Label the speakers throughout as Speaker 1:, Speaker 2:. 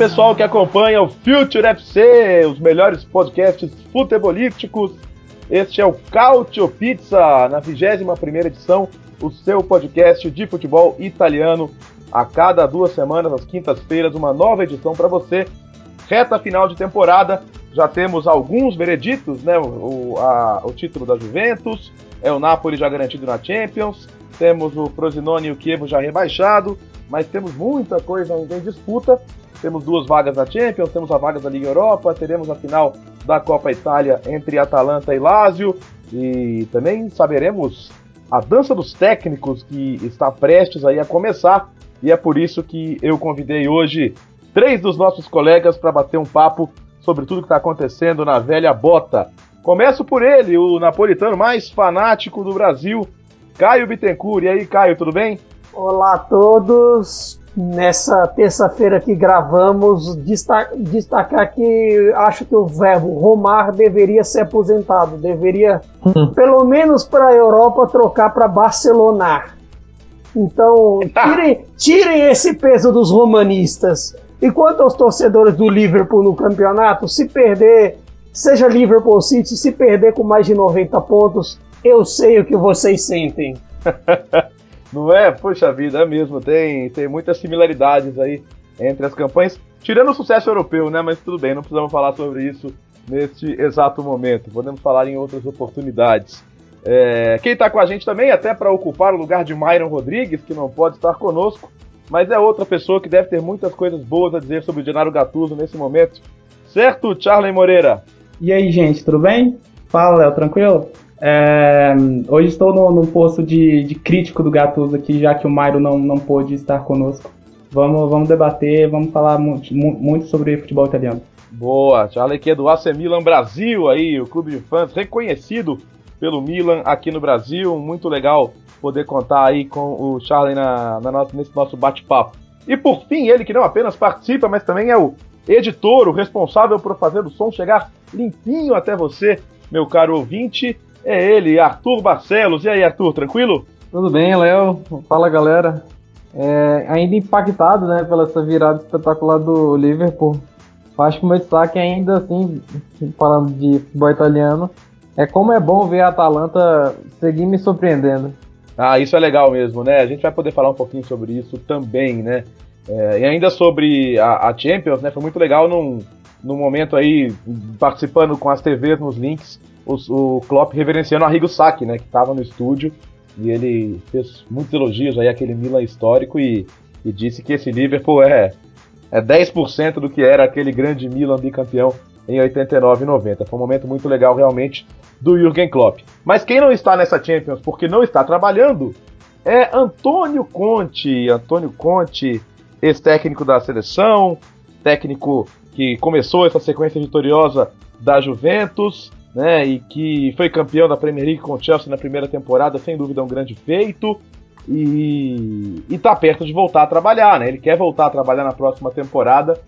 Speaker 1: Pessoal que acompanha o Future FC, os melhores podcasts futebolísticos. Este é o Cautio Pizza, na 21 edição, o seu podcast de futebol italiano. A cada duas semanas, às quintas-feiras, uma nova edição para você. Reta final de temporada, já temos alguns vereditos, né? O, a, o título da Juventus, é o Napoli já garantido na Champions, temos o Frosinone e o Chievo já rebaixado, mas temos muita coisa ainda em disputa. Temos duas vagas na Champions, temos a vaga da Liga Europa, teremos a final da Copa Itália entre Atalanta e Lazio e também saberemos a dança dos técnicos que está prestes aí a começar e é por isso que eu convidei hoje três dos nossos colegas para bater um papo sobre tudo que está acontecendo na velha bota. Começo por ele, o napolitano mais fanático do Brasil, Caio Bittencourt. E aí, Caio, tudo bem?
Speaker 2: Olá a todos. Nessa terça-feira que gravamos, destacar que acho que o verbo romar deveria ser aposentado, deveria, uhum. pelo menos para a Europa, trocar para Barcelonar. Então, tirem, tirem esse peso dos romanistas. E quanto aos torcedores do Liverpool no campeonato, se perder, seja Liverpool City, se perder com mais de 90 pontos, eu sei o que vocês sentem.
Speaker 1: Não é? Poxa vida, é mesmo. Tem, tem muitas similaridades aí entre as campanhas. Tirando o sucesso europeu, né? Mas tudo bem, não precisamos falar sobre isso neste exato momento. Podemos falar em outras oportunidades. É, quem está com a gente também, até para ocupar o lugar de Myron Rodrigues, que não pode estar conosco, mas é outra pessoa que deve ter muitas coisas boas a dizer sobre o Genaro Gattuso nesse momento. Certo, Charlie Moreira?
Speaker 3: E aí, gente, tudo bem? Fala, Léo, tranquilo? É, hoje estou no, no posto de, de, crítico do Gattuso aqui, já que o Mairo não, não pôde estar conosco. Vamos, vamos debater, vamos falar muito, muito sobre futebol italiano.
Speaker 1: Boa, Charlie aqui é do AC Milan Brasil, aí, o clube de fãs reconhecido pelo Milan aqui no Brasil. Muito legal poder contar aí com o Charlie na, na nossa, nesse nosso bate-papo. E por fim, ele que não apenas participa, mas também é o editor, o responsável por fazer o som chegar limpinho até você, meu caro ouvinte é ele, Arthur Barcelos. E aí, Arthur, tranquilo?
Speaker 3: Tudo bem, Léo. Fala, galera. É, ainda impactado né, pela essa virada espetacular do Liverpool. Acho que o meu destaque ainda assim, falando de futebol italiano, é como é bom ver a Atalanta seguir me surpreendendo.
Speaker 1: Ah, isso é legal mesmo, né? A gente vai poder falar um pouquinho sobre isso também, né? É, e ainda sobre a, a, Champions, né? Foi muito legal num, num momento aí, participando com as TVs nos links, o, o Klopp reverenciando o Arrigo Sacchi, né, que estava no estúdio e ele fez muitos elogios aí àquele Milan histórico e, e disse que esse Liverpool é, é 10% do que era aquele grande Milan bicampeão em 89 e 90. Foi um momento muito legal realmente do Jürgen Klopp. Mas quem não está nessa Champions porque não está trabalhando é Antônio Conte. Antônio Conte, ex-técnico da seleção, técnico que começou essa sequência vitoriosa da Juventus, né, e que foi campeão da Premier League com o Chelsea na primeira temporada, sem dúvida um grande feito, e, está perto de voltar a trabalhar, né, ele quer voltar a trabalhar na próxima temporada,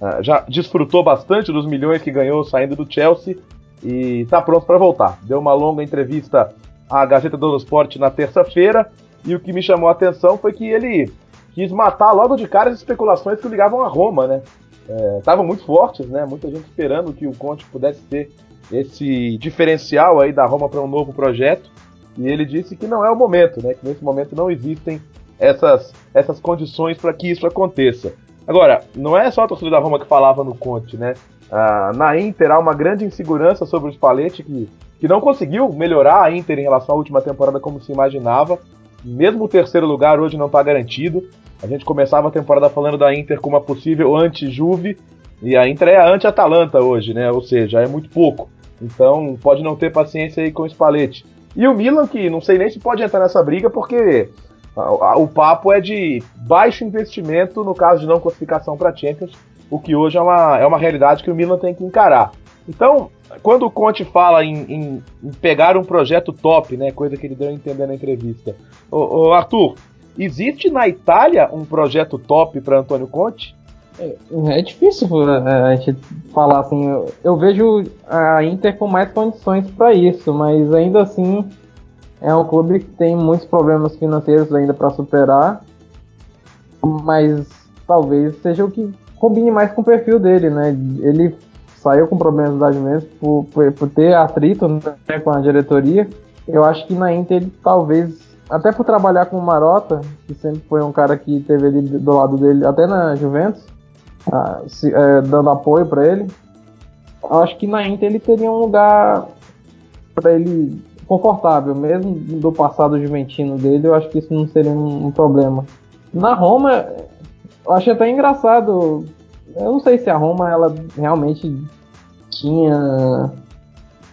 Speaker 1: uh, já desfrutou bastante dos milhões que ganhou saindo do Chelsea, e está pronto para voltar. Deu uma longa entrevista à Gazeta do Esporte na terça-feira, e o que me chamou a atenção foi que ele quis matar logo de cara as especulações que ligavam a Roma, né, estavam é, muito fortes, né, muita gente esperando que o Conte pudesse ter esse diferencial aí da Roma para um novo projeto. E ele disse que não é o momento, né? Que nesse momento não existem essas, essas condições para que isso aconteça. Agora, não é só a torcida da Roma que falava no Conte, né? Ah, na Inter há uma grande insegurança sobre o Spalletti que, que não conseguiu melhorar a Inter em relação à última temporada como se imaginava. Mesmo o terceiro lugar hoje não está garantido. A gente começava a temporada falando da Inter como uma possível anti-Juve e a Inter é a anti-Atalanta hoje, né? Ou seja, é muito pouco. Então pode não ter paciência aí com o Spalletti. E o Milan, que não sei nem se pode entrar nessa briga, porque O papo é de baixo investimento no caso de não classificação para Champions, o que hoje é uma, é uma realidade que o Milan tem que encarar. Então, quando o Conte fala em, em, em pegar um projeto top, né, coisa que ele deu a entender na entrevista, ô Arthur, existe na Itália um projeto top para Antônio Conte?
Speaker 3: É, é difícil é, a gente falar assim. Eu, eu vejo a Inter com mais condições para isso, mas ainda assim é um clube que tem muitos problemas financeiros ainda para superar, mas talvez seja o que combine mais com o perfil dele, né? Ele saiu com problemas idade mesmo por, por, por, ter atrito né, com a diretoria. Eu acho que na Inter ele talvez, até por trabalhar com o Marota, que sempre foi um cara que teve ali do lado dele, até na Juventus, ah, se, é, dando apoio para ele, acho que na Inter ele teria um lugar para ele confortável, mesmo do passado juventino dele, eu acho que isso não seria um, um problema. Na Roma, eu achei até engraçado. Eu não sei se a Roma ela realmente tinha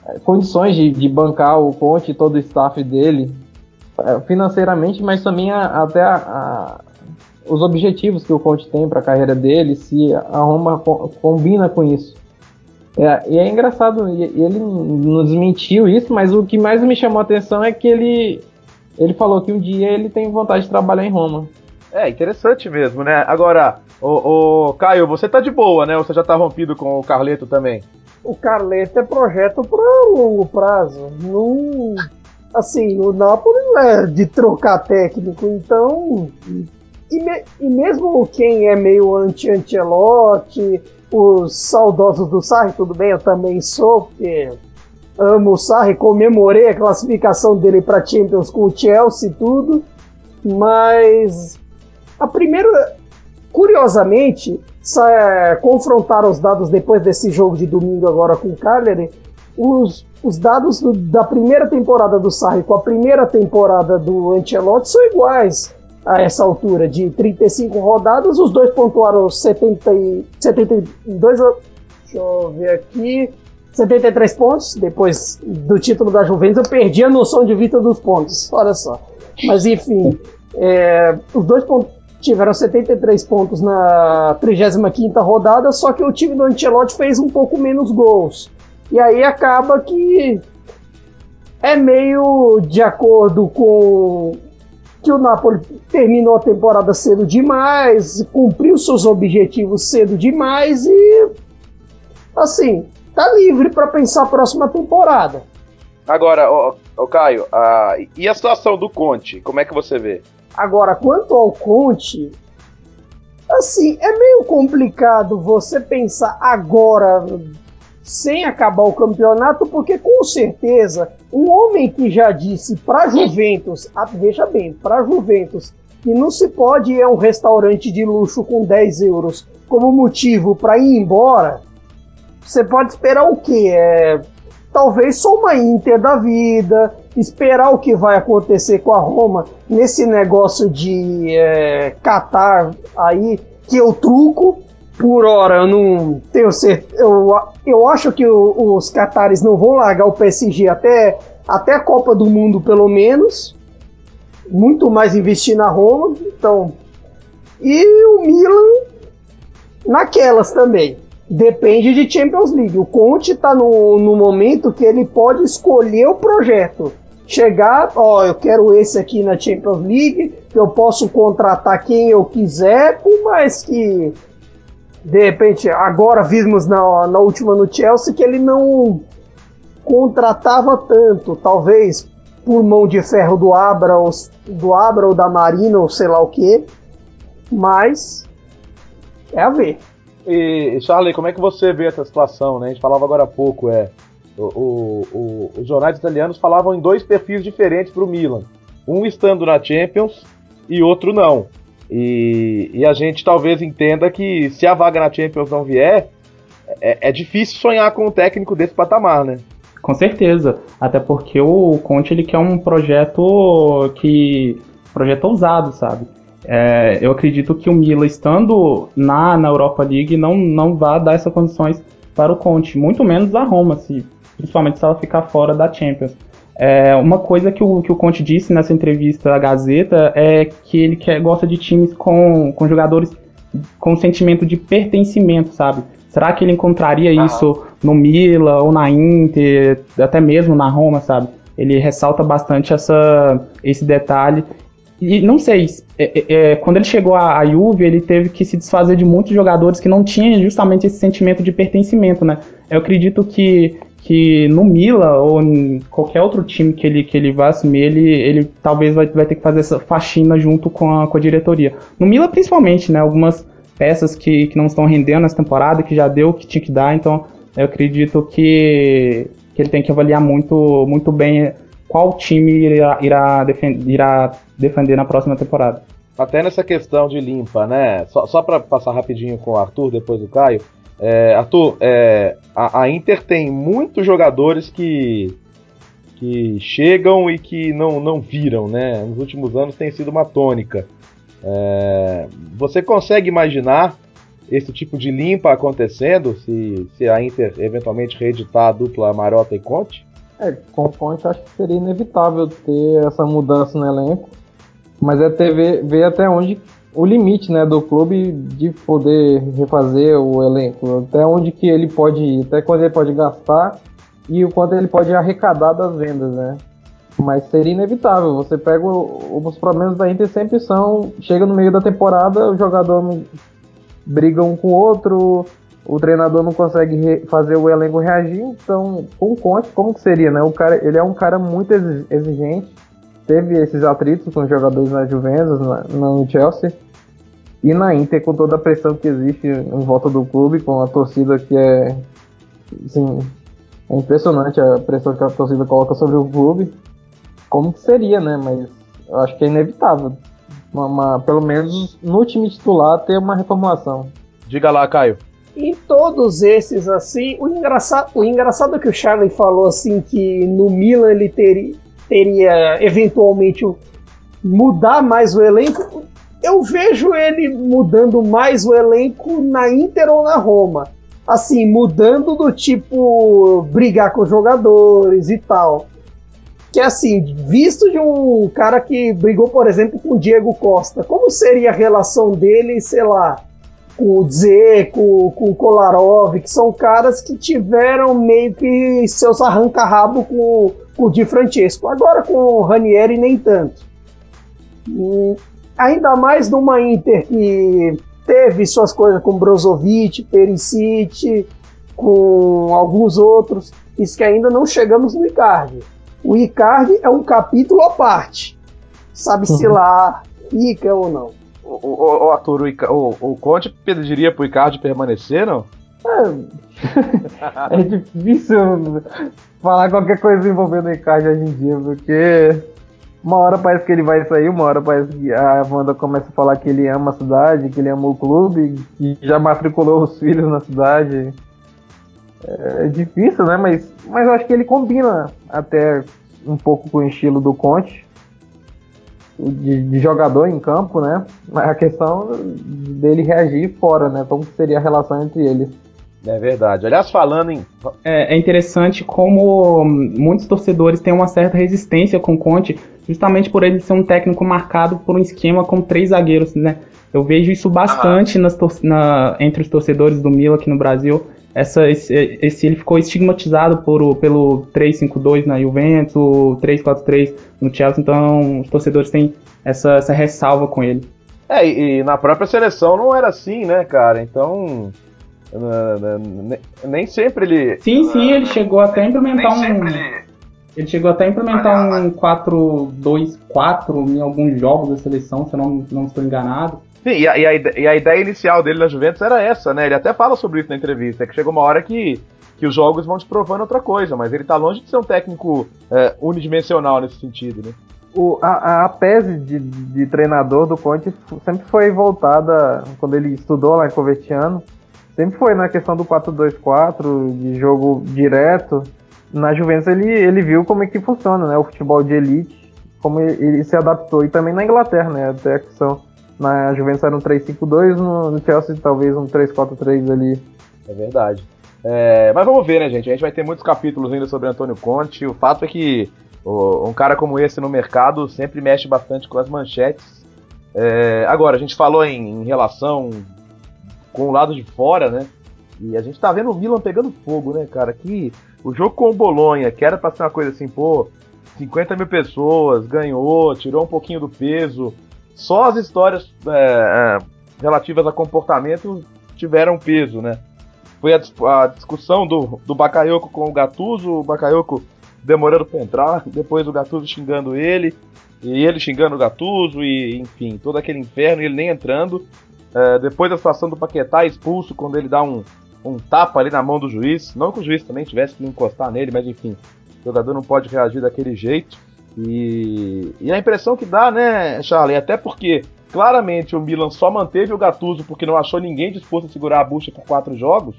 Speaker 3: é, condições de, de bancar o Conte e todo o staff dele é, financeiramente, mas também a, até a, os objetivos que o Conte tem para a carreira dele, se a Roma co combina com isso. É, e é engraçado, ele não desmentiu isso, mas o que mais me chamou a atenção é que ele, ele falou que um dia ele tem vontade de trabalhar em Roma.
Speaker 1: É, interessante mesmo, né? Agora, o, o Caio, você tá de boa, né? Ou você já tá rompido com o Carleto também?
Speaker 2: O Carleto é projeto para longo prazo. Não, assim, o Napoli não é de trocar técnico, então. E, me, e mesmo quem é meio anti-Ancelotti, os saudosos do Sarri, tudo bem, eu também sou, porque amo o Sarri, comemorei a classificação dele para Champions com o Chelsea e tudo, mas a primeira, curiosamente, é, confrontaram os dados depois desse jogo de domingo agora com o Cagliari, os, os dados do, da primeira temporada do Sarri com a primeira temporada do Ancelotti são iguais a essa altura de 35 rodadas, os dois pontuaram 70 e, 72. Deixa eu ver aqui. 73 pontos. Depois do título da Juventus, eu perdi a noção de vista dos pontos. Olha só. Mas enfim, é, os dois tiveram 73 pontos na 35 rodada, só que o time do Ancelotti fez um pouco menos gols. E aí acaba que é meio de acordo com que o Napoli terminou a temporada cedo demais, cumpriu seus objetivos cedo demais e assim, tá livre para pensar a próxima temporada.
Speaker 1: Agora, o Caio, a, e a situação do Conte, como é que você vê?
Speaker 2: Agora, quanto ao Conte, assim, é meio complicado você pensar agora sem acabar o campeonato, porque com certeza um homem que já disse para Juventus, ah, veja bem, para Juventus, que não se pode ir a um restaurante de luxo com 10 euros como motivo para ir embora, você pode esperar o quê? É, talvez só uma Inter da vida, esperar o que vai acontecer com a Roma nesse negócio de é, Qatar aí, que eu truco, por hora eu não tenho certeza. Eu, eu acho que o, os catares não vão largar o PSG até, até a Copa do Mundo, pelo menos. Muito mais investir na Roma. Então. E o Milan naquelas também. Depende de Champions League. O Conte está no, no momento que ele pode escolher o projeto. Chegar, ó, eu quero esse aqui na Champions League, eu posso contratar quem eu quiser, por mais que de repente, agora vimos na, na última no Chelsea que ele não contratava tanto, talvez por mão de ferro do Abra, ou, do Abra ou da Marina, ou sei lá o que, mas é a ver.
Speaker 1: E, Charlie, como é que você vê essa situação? Né? A gente falava agora há pouco, é, o, o, o, os jornais italianos falavam em dois perfis diferentes para o Milan. Um estando na Champions e outro não. E, e, a gente talvez entenda que se a vaga na Champions não vier, é, é, difícil sonhar com um técnico desse patamar, né?
Speaker 4: Com certeza, até porque o Conte ele quer um projeto que projeto ousado, sabe? É, eu acredito que o Milan estando na, na Europa League não não vai dar essas condições para o Conte, muito menos a Roma, se, principalmente se ela ficar fora da Champions. É, uma coisa que o, que o Conte disse nessa entrevista à Gazeta é que ele quer, gosta de times com, com jogadores com sentimento de pertencimento, sabe? Será que ele encontraria ah. isso no Mila ou na Inter, até mesmo na Roma, sabe? Ele ressalta bastante essa, esse detalhe. E não sei, é, é, é, quando ele chegou à, à Juve, ele teve que se desfazer de muitos jogadores que não tinham justamente esse sentimento de pertencimento, né? Eu acredito que que no Mila ou em qualquer outro time que ele, que ele vá assumir, ele, ele talvez vai, vai ter que fazer essa faxina junto com a, com a diretoria. No Mila, principalmente, né? Algumas peças que, que não estão rendendo nessa temporada, que já deu o que tinha que dar, então eu acredito que, que ele tem que avaliar muito, muito bem qual time irá, irá, defend, irá defender na próxima temporada.
Speaker 1: Até nessa questão de limpa, né? Só, só para passar rapidinho com o Arthur, depois do Caio. É, Arthur, é, a, a, Inter tem muitos jogadores que, que chegam e que não, não viram, né? Nos últimos anos tem sido uma tônica. É, você consegue imaginar esse tipo de limpa acontecendo se, se a Inter eventualmente reeditar a dupla Marota e Conte?
Speaker 3: É, com Conte acho que seria inevitável ter essa mudança no elenco, mas é ter, ver, ver até onde o limite né, do clube de poder refazer o elenco, até onde que ele pode ir, até quando ele pode gastar e o quanto ele pode arrecadar das vendas, né? Mas seria inevitável. Você pega os problemas da Inter sempre são chega no meio da temporada, o jogador briga um com o outro, o treinador não consegue fazer o elenco reagir. Então, com o Conte, como que seria, né? O cara, ele é um cara muito exigente. Teve esses atritos com os jogadores na Juventus, na, no Chelsea e na Inter, com toda a pressão que existe em volta do clube, com a torcida que é. Assim, é impressionante a pressão que a torcida coloca sobre o clube. Como que seria, né? Mas eu acho que é inevitável. Uma, uma, pelo menos no time titular ter uma reformulação.
Speaker 1: Diga lá, Caio.
Speaker 2: Em todos esses, assim, o engraçado, o engraçado é que o Charlie falou assim que no Milan ele teria, teria eventualmente mudar mais o elenco eu vejo ele mudando mais o elenco na Inter ou na Roma. Assim, mudando do tipo brigar com os jogadores e tal. Que assim, visto de um cara que brigou, por exemplo, com o Diego Costa, como seria a relação dele, sei lá, com o Dzeko, com o Kolarov, que são caras que tiveram meio que seus arranca-rabo com, com o Di Francesco. Agora com o Ranieri nem tanto. Hum, ainda mais numa Inter que teve suas coisas com Brozovic, Perisic, com alguns outros, isso que ainda não chegamos no Icardi. O Icardi é um capítulo à parte. Sabe-se uhum. lá, fica ou não.
Speaker 1: O, o, o o, o, Conte pediria pro Icardi permanecer, não?
Speaker 3: É, é difícil falar qualquer coisa envolvendo o Icardi hoje em dia, porque uma hora parece que ele vai sair, uma hora parece que a Wanda começa a falar que ele ama a cidade, que ele ama o clube, que já matriculou os filhos na cidade. É difícil, né? Mas, mas eu acho que ele combina até um pouco com o estilo do Conte. De, de, jogador em campo, né? A questão dele reagir fora, né? Como seria a relação entre eles.
Speaker 1: É verdade. Aliás, falando em.
Speaker 4: É, é, interessante como muitos torcedores têm uma certa resistência com o Conte, justamente por ele ser um técnico marcado por um esquema com três zagueiros, né? Eu vejo isso bastante nas na, entre os torcedores do Milan aqui no Brasil. Essa, esse, esse ele ficou estigmatizado por, pelo 3-5-2 na Juventus, o 3-4-3 no Chelsea, então os torcedores têm essa, essa ressalva com ele.
Speaker 1: É, e, e na própria seleção não era assim, né, cara? Então nem sempre ele.
Speaker 4: Sim, sim, ele chegou até a implementar um. Ele... ele... chegou até a implementar um 4-2-4 em alguns jogos da seleção, se eu não, não estou enganado.
Speaker 1: Sim, e a, e, a, e a, ideia inicial dele na Juventus era essa, né? Ele até fala sobre isso na entrevista, é que chegou uma hora que, que os jogos vão te provando outra coisa, mas ele tá longe de ser um técnico é, unidimensional nesse sentido, né?
Speaker 3: O, a, a tese de, de treinador do Conte sempre foi voltada, quando ele estudou lá em Covertiano, sempre foi na questão do 4-2-4, de jogo direto. Na Juventus ele, ele viu como é que funciona, né? O futebol de elite, como ele, ele se adaptou. E também na Inglaterra, né? Até a questão. Na Juventus era um 3-5-2, no, Chelsea talvez um 3-4-3 ali.
Speaker 1: É verdade. É, mas vamos ver, né, gente? A gente vai ter muitos capítulos ainda sobre Antônio Conte. O fato é que um cara como esse no mercado sempre mexe bastante com as manchetes. É, agora, a gente falou em, em, relação com o lado de fora, né? E a gente tá vendo o Milan pegando fogo, né, cara? Que o jogo com o Bolonha, que era pra ser uma coisa assim, pô, 50 mil pessoas, ganhou, tirou um pouquinho do peso. Só as histórias é, é, relativas a comportamento tiveram peso, né? Foi a, a discussão do, do Bakayoko com o Gattuso, o Bakayoko demorando para entrar, depois o Gattuso xingando ele, e ele xingando o Gattuso, e enfim, todo aquele inferno, e ele nem entrando. É, depois a situação do Paquetá expulso, quando ele dá um, um tapa ali na mão do juiz. Não que o juiz também tivesse que encostar nele, mas enfim, o jogador não pode reagir daquele jeito. E, e a impressão que dá, né, Charlie, até porque claramente o Milan só manteve o Gattuso porque não achou ninguém disposto a segurar a bucha por quatro jogos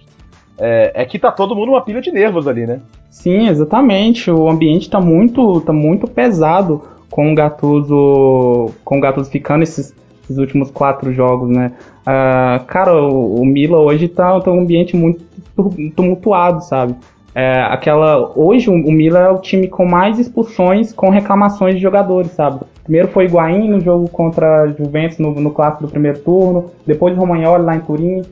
Speaker 1: é, é, que tá todo mundo uma pilha de nervos ali, né?
Speaker 4: Sim, exatamente. O ambiente tá muito, tá muito pesado com o Gattuso, com o Gattuso ficando esses, esses últimos quatro jogos, né? Uh, cara, o, o Mila hoje tá, tá um ambiente muito tumultuado, sabe? É, aquela hoje o, o Mila é o time com mais expulsões com reclamações de jogadores, sabe? Primeiro foi Higuaín no jogo contra a Juventus no, no clássico do primeiro turno, depois Romagnoli lá em Turim,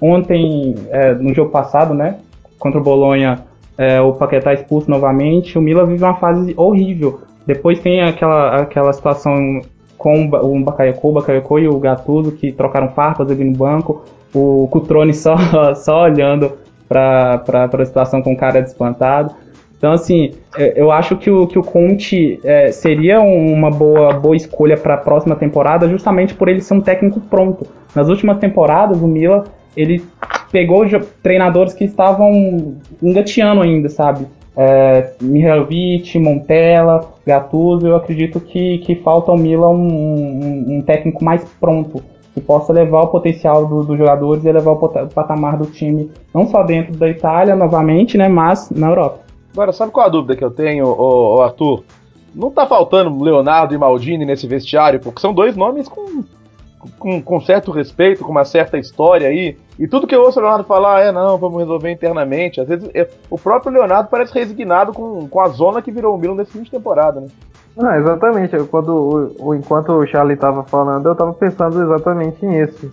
Speaker 4: Ontem, é, no jogo passado, né, contra o Bolonha, é, o Paquetá expulso novamente. O Milan vive uma fase horrível. Depois tem aquela, aquela situação com o Bakayoko, o Bakayoko e o Gattuso que trocaram farpas ali no banco. O Cutrone só, só olhando para a situação com cara de espantado. Então, assim, eu acho que o, que o Conte é, seria uma boa, boa escolha para a próxima temporada, justamente por ele ser um técnico pronto. Nas últimas temporadas, o Milan ele pegou treinadores que estavam engateando ainda, sabe? É, Mihailovic, Montella, Gattuso, eu acredito que, que falta ao Milan um, um, um técnico mais pronto, que possa levar o potencial dos do jogadores e levar o, patamar do time, não só dentro da Itália, novamente, né, mas na Europa.
Speaker 1: Agora, sabe qual a dúvida que eu tenho, ô, ô Arthur? Não tá faltando Leonardo e Maldini nesse vestiário, porque são dois nomes com com, com certo respeito, com uma certa história aí. E tudo que eu ouço o Leonardo falar é não, vamos resolver internamente. Às vezes o próprio Leonardo parece resignado com, com a zona que virou o Milan nesse fim de temporada, né?
Speaker 3: Não, exatamente. Quando, o, enquanto o Charlie estava falando, eu estava pensando exatamente nisso.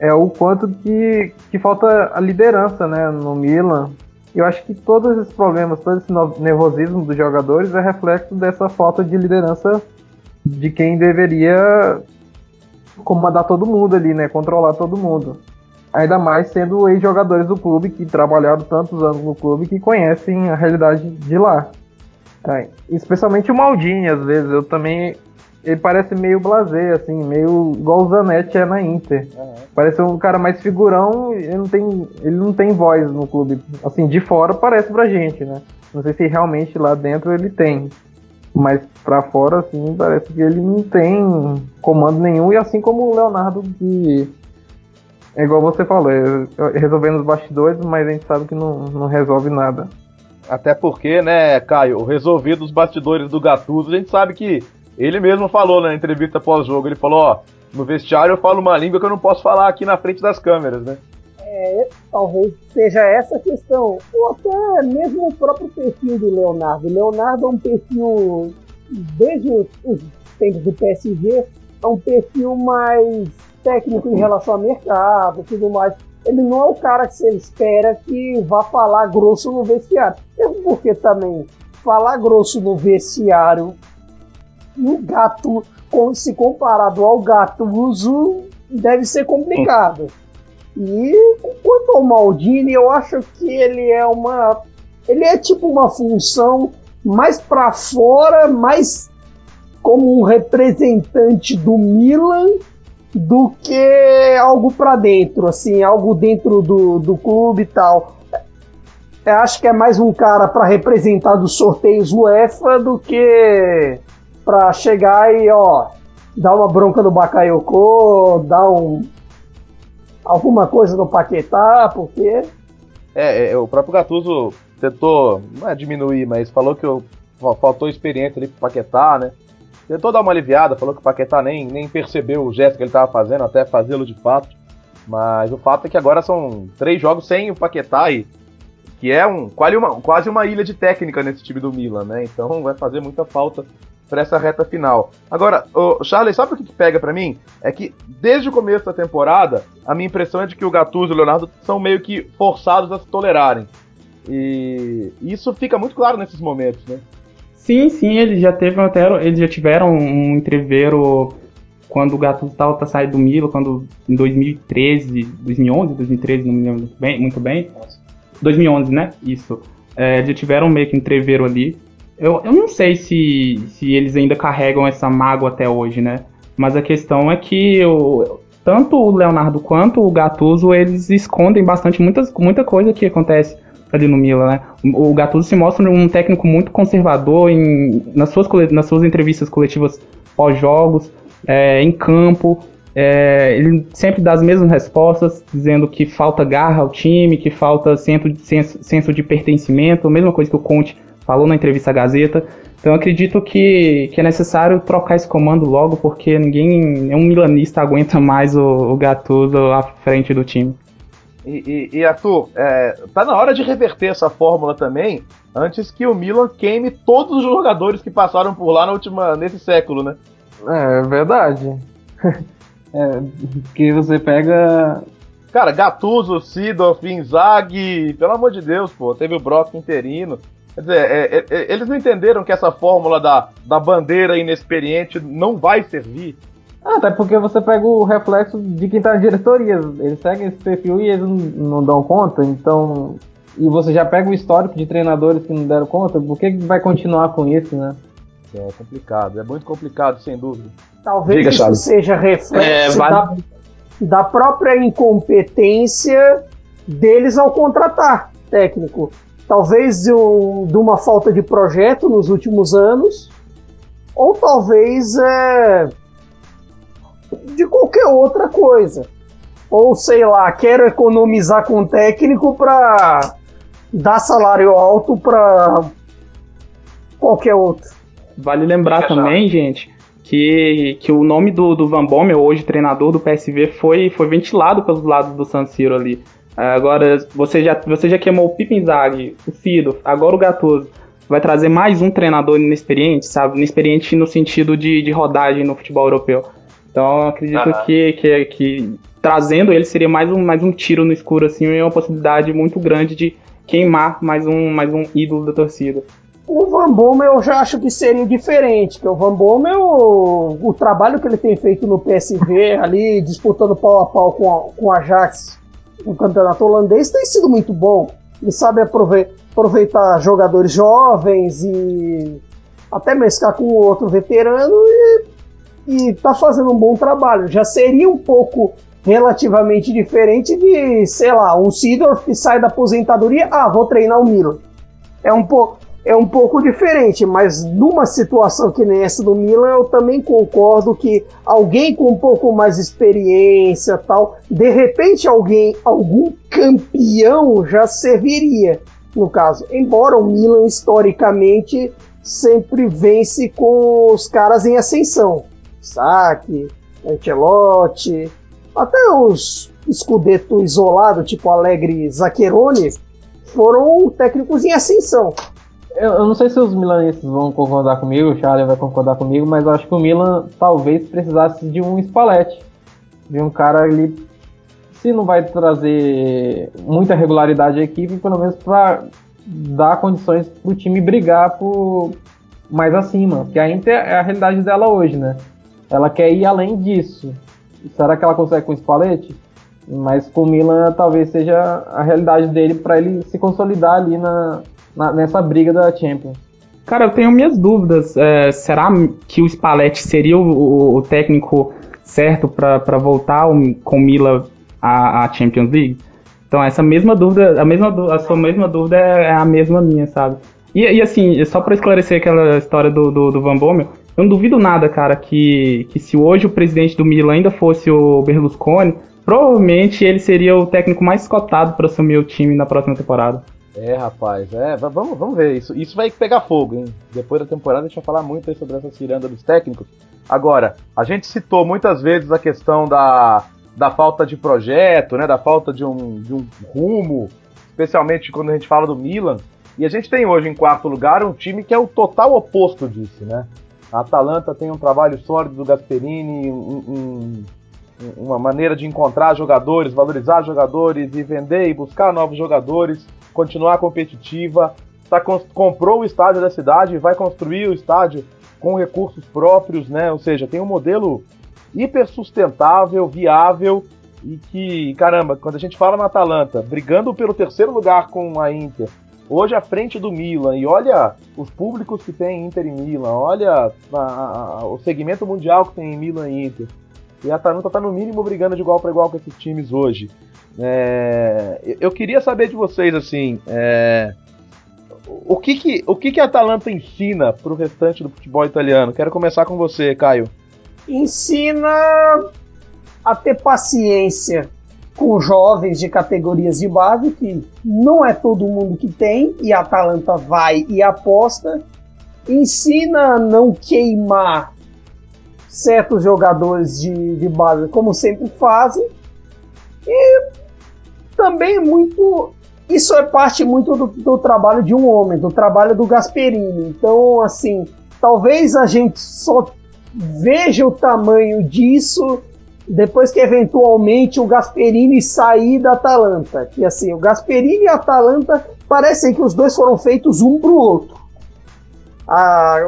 Speaker 3: É o quanto que, que falta a liderança né, no Milan. Eu acho que todos esses problemas, todo esse nervosismo dos jogadores é reflexo dessa falta de liderança de quem deveria comandar todo mundo ali, né? Controlar todo mundo. Ainda mais sendo ex-jogadores do clube que trabalharam tantos anos no clube que conhecem a realidade de lá. É, especialmente o Maldini, às vezes. Eu também. Ele parece meio blazer, assim, meio igual o Zanetti é na Inter. Uhum. Parece um cara mais figurão, ele não, tem, ele não tem voz no clube. Assim, de fora parece pra gente, né? Não sei se realmente lá dentro ele tem. Mas para fora, assim, parece que ele não tem comando nenhum. E assim como o Leonardo, que é igual você falou, é, é resolvendo os bastidores, mas a gente sabe que não, não resolve nada.
Speaker 1: Até porque, né, Caio, resolvido os bastidores do Gattuso, a gente sabe que ele mesmo falou na entrevista pós-jogo, ele falou, ó, no vestiário eu falo uma língua que eu não posso falar aqui na frente das câmeras, né?
Speaker 2: É, talvez seja essa a questão, ou até mesmo o próprio perfil do Leonardo. O Leonardo é um perfil, desde os, os tempos do PSG, é um perfil mais técnico em relação ao mercado tudo mais. Ele não é o cara que você espera que vá falar grosso no vestiário. Mesmo porque também falar grosso no vestiário, um gato, se comparado ao gato uso, deve ser complicado. E quanto ao Maldini, eu acho que ele é uma. Ele é tipo uma função mais para fora, mais como um representante do Milan do que algo para dentro, assim, algo dentro do, do clube e tal. Eu acho que é mais um cara para representar dos sorteios UEFA do que para chegar e, ó, dar uma bronca no Bakayoko, dar um alguma coisa no Paquetá, porque.
Speaker 1: É, é, o próprio Gattuso tentou, não é diminuir, mas falou que faltou experiência ali pro Paquetá, né? Tentou dar uma aliviada, falou que o Paquetá nem, nem percebeu o gesto que ele estava fazendo, até fazê-lo de fato. Mas o fato é que agora são três jogos sem o Paquetá e que é um quase uma, quase uma ilha de técnica nesse time do Milan, né? Então vai fazer muita falta para essa reta final. Agora, o Charles, sabe o que, que pega para mim? É que desde o começo da temporada, a minha impressão é de que o Gattuso e o Leonardo são meio que forçados a se tolerarem. E isso fica muito claro nesses momentos, né?
Speaker 4: Sim, sim, eles já teve até, eles já tiveram um entreveiro quando o Gattuso estava para sair do Milan, quando em 2013, 2011, 2013, não me lembro muito bem, muito bem. 2011, né? Isso. É, eles já tiveram meio que um entreveiro ali. Eu, eu não sei se, se eles ainda carregam essa mágoa até hoje, né? Mas a questão é que eu, tanto o Leonardo quanto o Gattuso, eles escondem bastante muitas, muita coisa que acontece ali no Milan, né? O Gattuso se mostra um técnico muito conservador em, nas, suas, nas suas entrevistas coletivas pós-jogos, é, em campo. É, ele sempre dá as mesmas respostas, dizendo que falta garra ao time, que falta senso, senso, de pertencimento, a mesma coisa que o Conte falou na entrevista à Gazeta. Então acredito que, que é necessário trocar esse comando logo, porque ninguém, nenhum milanista aguenta mais o, o Gattuso à frente do time.
Speaker 1: E, e, e Arthur, é, tá na hora de reverter essa fórmula também, antes que o Milan queime todos os jogadores que passaram por lá na última, nesse século, né?
Speaker 3: É verdade. é, que você pega.
Speaker 1: Cara, Gattuso, Sidorf, Inzaghi, pelo amor de Deus, pô, teve o Brock interino. Quer dizer, é, é, é, eles não entenderam que essa fórmula da, da bandeira inexperiente não vai servir.
Speaker 3: Ah, até porque você pega o reflexo de quem tá na diretoria. Eles seguem esse perfil e eles não, não dão conta, então. E você já pega o histórico de treinadores que não deram conta, por que vai continuar com isso, né?
Speaker 1: É complicado, é muito complicado, sem dúvida.
Speaker 2: Talvez Diga, isso Charles. seja reflexo é, da, da própria incompetência deles ao contratar técnico. Talvez de, um, de uma falta de projeto nos últimos anos, ou talvez é, de qualquer outra coisa. Ou sei lá, quero economizar com o técnico para dar salário alto para qualquer outro.
Speaker 4: Vale lembrar também, gente, que, que o nome do, do Van Bommel, hoje treinador do PSV, foi, foi ventilado pelos lados do San Siro ali. Agora, você já, você já queimou o Pippen Zag, o Fido, agora o Gattuso. Vai trazer mais um treinador inexperiente, sabe? Inexperiente no sentido de, de rodagem no futebol europeu. Então acredito ah. que, que, que, trazendo ele seria mais um, mais um tiro no escuro, assim, e uma possibilidade muito grande de queimar mais um, mais um ídolo da torcida.
Speaker 2: O Van Bommel eu já acho que seria diferente, que o Van Bommel, o, o trabalho que ele tem feito no PSV, ali disputando pau a pau com, a, com o Ajax no campeonato holandês, tem sido muito bom. Ele sabe aproveitar jogadores jovens e até mesclar com outro veterano e e tá fazendo um bom trabalho. Já seria um pouco relativamente diferente de, sei lá, um Sidorf que sai da aposentadoria, ah, vou treinar o Milan. É um pouco é um pouco diferente, mas numa situação que nem essa do Milan, eu também concordo que alguém com um pouco mais experiência, tal, de repente alguém, algum campeão já serviria, no caso. Embora o Milan historicamente sempre vence com os caras em ascensão. Saque, Ancelotti, até os Scudetto isolado, tipo Alegre Zaccheroni, foram técnicos em ascensão.
Speaker 3: Eu, eu, não sei se os milaneses vão concordar comigo, o Charlie vai concordar comigo, mas eu acho que o Milan talvez precisasse de um Spalletti, de um cara ali, se não vai trazer muita regularidade à equipe, pelo menos para dar condições para o time brigar por mais acima, que a Inter é a realidade dela hoje, né? Ela quer ir além disso. Será que ela consegue com o Spalletti? Mas com o Milan talvez seja a realidade dele para ele se consolidar ali na, na, nessa briga da Champions.
Speaker 4: Cara, eu tenho minhas dúvidas. É, será que o Spalletti seria o, o técnico certo para voltar com o Milan à, à, Champions League? Então essa mesma dúvida, a mesma a sua mesma dúvida é, é a mesma minha, sabe? E, e assim, só para esclarecer aquela história do, do, do Van Bommel, eu não duvido nada, cara, que, que se hoje o presidente do Milan ainda fosse o Berlusconi, provavelmente ele seria o técnico mais cotado para assumir o time na próxima temporada.
Speaker 1: É, rapaz, é, vamos, vamos ver. Isso, isso vai pegar fogo, hein? Depois da temporada a gente vai falar muito sobre essa ciranda dos técnicos. Agora, a gente citou muitas vezes a questão da, da falta de projeto, né? Da falta de um, de um rumo especialmente quando a gente fala do Milan. E a gente tem hoje em quarto lugar um time que é o total oposto disso, né? A Atalanta tem um trabalho sólido do Gasperini, um, um, uma maneira de encontrar jogadores, valorizar jogadores e vender e buscar novos jogadores, continuar competitiva. Tá, comprou o estádio da cidade e vai construir o estádio com recursos próprios, né? Ou seja, tem um modelo hiper sustentável, viável e que, caramba, quando a gente fala na Atalanta, brigando pelo terceiro lugar com a Inter, hoje à frente do Milan, e olha os públicos que tem Inter e Milan, olha a, a, o segmento mundial que tem em Milan e Inter. E a Atalanta está no mínimo brigando de igual para igual com esses times hoje. É, eu queria saber de vocês assim, é, o que que o que que a Atalanta ensina para o restante do futebol italiano? Quero começar com você, Caio.
Speaker 2: Ensina a ter paciência com jovens de categorias de base, que não é todo mundo que tem, e a Atalanta vai e aposta. Ensina a não queimar certos jogadores de, de base, como sempre fazem. E também muito. Isso é parte muito do, do trabalho de um homem, do trabalho do Gasperini. Então, assim, talvez a gente só veja o tamanho disso depois que eventualmente o Gasperini sair da Atalanta. Que assim, o Gasperini e a Atalanta parecem que os dois foram feitos um para o outro.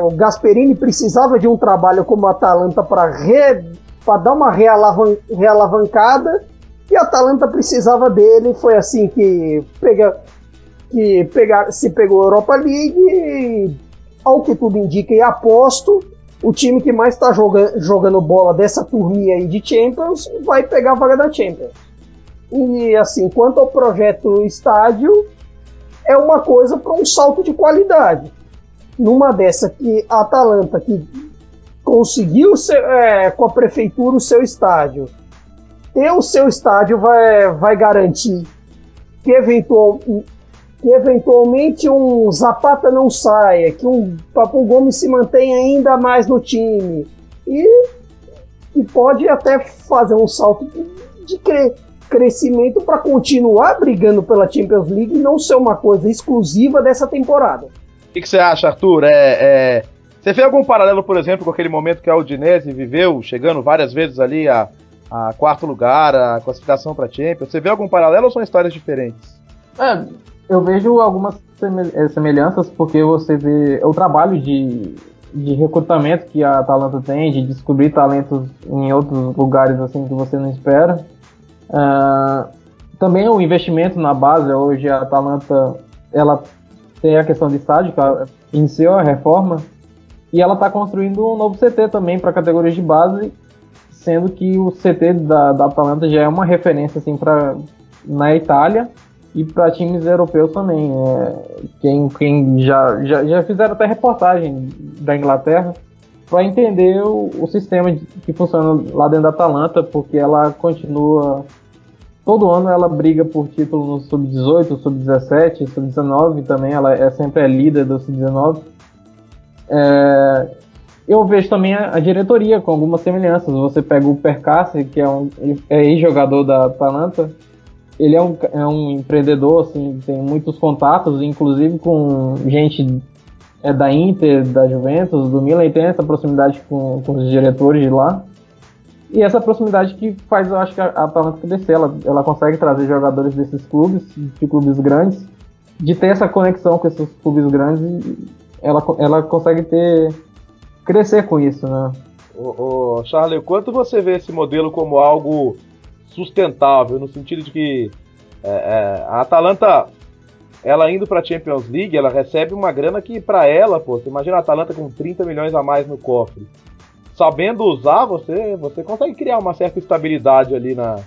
Speaker 2: o Gasperini precisava de um trabalho como a Atalanta para dar uma realavan realavancada e a Atalanta precisava dele. Foi assim que, pega, que se pegou a Europa League e, ao que tudo indica e aposto, o time que mais está joga jogando bola dessa turminha aí de Champions vai pegar a vaga da Champions. E assim, quanto ao projeto estádio, é uma coisa para um salto de qualidade. Numa dessa que a Atalanta, que conseguiu é, com a prefeitura o seu estádio, ter o seu estádio vai, vai garantir que eventual, que eventualmente um Zapata não saia, que um Papo Gomes se mantenha ainda mais no time e, e pode até fazer um salto de cre crescimento para continuar brigando pela Champions League e não ser uma coisa exclusiva dessa temporada.
Speaker 1: O que, você acha, Arthur? É, é, Você vê algum paralelo, por exemplo, com aquele momento que a Udinese viveu, chegando várias vezes ali a, a quarto lugar, a classificação para Champions? Você vê algum paralelo ou são histórias diferentes?
Speaker 3: É, eu vejo algumas eh, semelhanças porque você vê o trabalho de, de recrutamento que a Atalanta tem, de descobrir talentos em outros lugares assim que você não espera. Uh, também o investimento na base, hoje a Atalanta ela tem a questão de estádio, que ela iniciou a reforma, e ela está construindo um novo CT também para categorias de base, sendo que o CT da, da Atalanta já é uma referência assim, pra, na Itália e para times europeus também. É, quem quem já, já, já fizeram até reportagem da Inglaterra para entender o, o sistema de, que funciona lá dentro da Atalanta, porque ela continua. Todo ano ela briga por título no sub-18, sub-17, sub-19 também, ela é sempre a líder do sub-19. É, eu vejo também a, a, diretoria com algumas semelhanças. Você pega o Percassi, que é um é ex-jogador da Atalanta, ele é um, é um empreendedor, assim, tem muitos contatos, inclusive com gente é, da Inter, da Juventus, do Milan, e tem essa proximidade com, com os diretores de lá. E essa proximidade que faz, eu acho que a Atalanta crescer, ela, ela consegue trazer jogadores desses clubes, de clubes grandes, de ter essa conexão com esses clubes grandes, ela, ela consegue ter crescer com isso, né?
Speaker 1: Ô, ô, Charlie, quanto você vê esse modelo como algo sustentável, no sentido de que é, é, a Atalanta, ela indo para a Champions League, ela recebe uma grana que para ela, pô, você imagina a Atalanta com 30 milhões a mais no cofre. Sabendo usar, você, você consegue criar uma certa estabilidade ali na,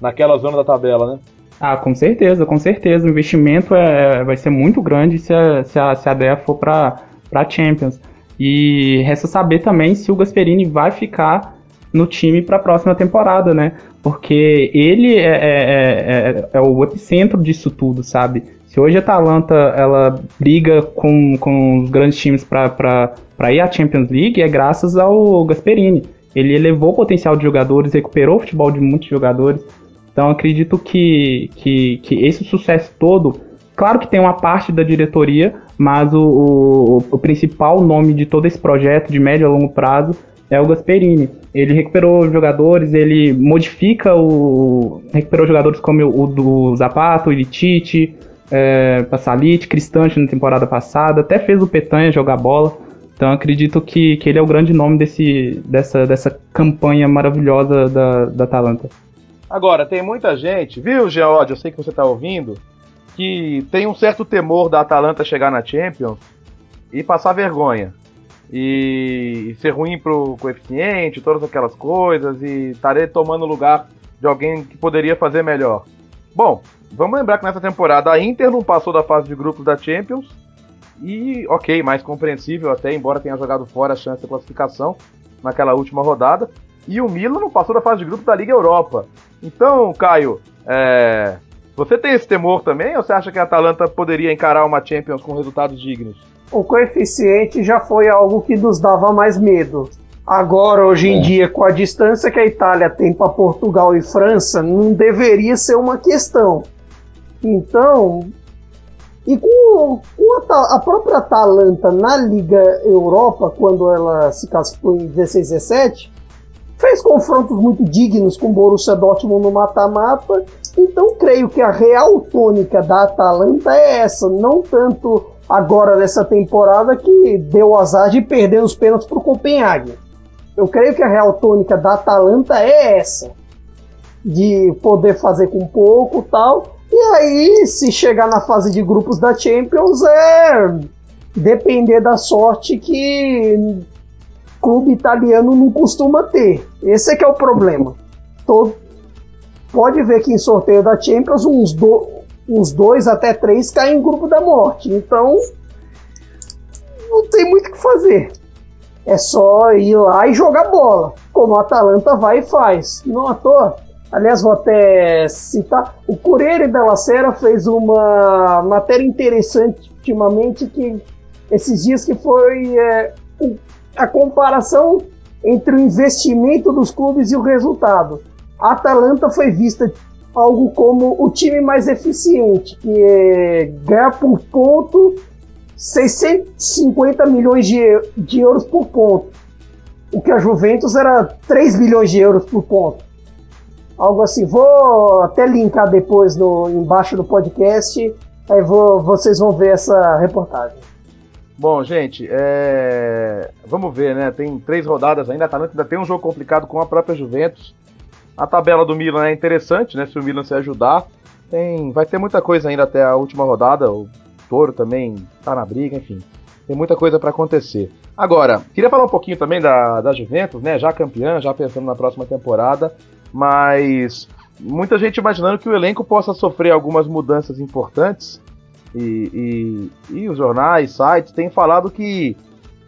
Speaker 1: naquela zona da tabela, né?
Speaker 4: Ah, com certeza, com certeza. O investimento é, vai ser muito grande se a, se a, se a ideia for para Champions. E resta saber também se o Gasperini vai ficar no time para a próxima temporada, né? Porque ele é, é, é, é, o epicentro disso tudo, sabe? Se hoje a Atalanta ela briga com, com os grandes times para ir à Champions League, é graças ao Gasperini. Ele elevou o potencial de jogadores, recuperou o futebol de muitos jogadores. Então acredito que, que, que esse sucesso todo, claro que tem uma parte da diretoria, mas o, o, o principal nome de todo esse projeto de médio a longo prazo é o Gasperini. Ele recuperou jogadores, ele modifica o. recuperou jogadores como o, do Zapato, o Tite, é, Passalit, Cristante na temporada passada, até fez o Petanha jogar bola. Então acredito que, que ele é o grande nome desse, dessa, dessa campanha maravilhosa da, da Atalanta.
Speaker 1: Agora, tem muita gente, viu, Geode? Eu sei que você está ouvindo, que tem um certo temor da Atalanta chegar na Champions e passar vergonha e, ser ruim pro coeficiente, todas aquelas coisas, e estarei tomando lugar de alguém que poderia fazer melhor. Bom, vamos lembrar que nessa temporada a Inter não passou da fase de grupos da Champions, e ok, mais compreensível até, embora tenha jogado fora a chance de classificação naquela última rodada. E o Milan não passou da fase de grupos da Liga Europa. Então, Caio, é... você tem esse temor também ou você acha que a Atalanta poderia encarar uma Champions com resultados dignos?
Speaker 2: O coeficiente já foi algo que nos dava mais medo. Agora, hoje em é. dia, com a distância que a Itália tem para Portugal e França, não deveria ser uma questão. Então, e com, com a, a, própria Atalanta na Liga Europa, quando ela se classificou em 16 17, fez confrontos muito dignos com o Borussia Dortmund no mata-mata. Então, creio que a real tônica da Atalanta é essa, não tanto agora nessa temporada que deu azar de perder os pênaltis para o Copenhague. Eu creio que a real tônica da Atalanta é essa, de poder fazer com pouco tal. E aí, se chegar na fase de grupos da Champions, é depender da sorte que clube italiano não costuma ter. Esse é que é o problema. Todo, pode ver que em sorteio da Champions, uns, do, uns dois até três caem em grupo da morte. Então, não tem muito o que fazer. É só ir lá e jogar bola, como a Atalanta vai e faz. Não à toa. Aliás, vou até citar, o Corriere della Sera fez uma matéria interessante ultimamente que esses dias que foi é, a comparação entre o investimento dos clubes e o resultado. A Atalanta foi vista algo como o time mais eficiente, que é ganhar por ponto 650 milhões de, de euros por ponto. O que a Juventus era 3 bilhões de euros por ponto. Algo assim. Vou até linkar depois no, embaixo do podcast. Aí vou, vocês vão ver essa reportagem.
Speaker 1: Bom, gente, é... vamos ver, né? Tem três rodadas ainda. Atalanta ainda tem um jogo complicado com a própria Juventus. A tabela do Milan é interessante, né? Se o Milan se ajudar, tem, vai ter muita coisa ainda até a última rodada. O Toro também tá na briga, enfim. Tem muita coisa para acontecer. Agora, queria falar um pouquinho também da, da Juventus, né? Já campeã, já pensando na próxima temporada, mas muita gente imaginando que o elenco possa sofrer algumas mudanças importantes. E, e, e os jornais, sites têm falado que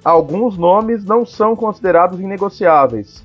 Speaker 1: alguns nomes não são considerados inegociáveis.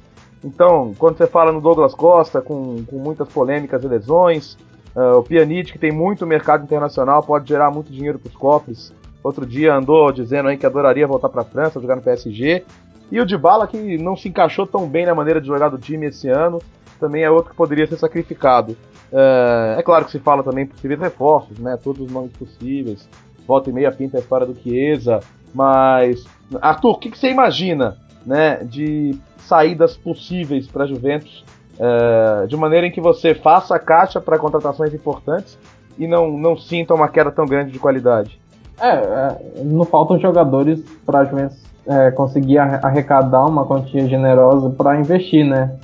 Speaker 1: Então, quando você fala no Douglas Costa, com, com muitas polêmicas e lesões, uh, o Pjanic, que tem muito mercado internacional, pode gerar muito dinheiro para os cofres. Outro dia andou dizendo aí que adoraria voltar para a França, jogar no PSG. E o Dybala, que não se encaixou tão bem na maneira de jogar do time esse ano, também é outro que poderia ser sacrificado. Uh, é claro que se fala também possíveis reforços, né? Todos os nomes possíveis. Volta e meia pinta a história do Chiesa. Mas, Arthur, o que, que você imagina né, de saídas possíveis para a Juventus, é, de maneira em que você faça a caixa para contratações importantes e não, não sinta uma queda tão grande de qualidade.
Speaker 3: É, é não faltam jogadores para a Juventus é, conseguir arrecadar uma quantia generosa para investir, né?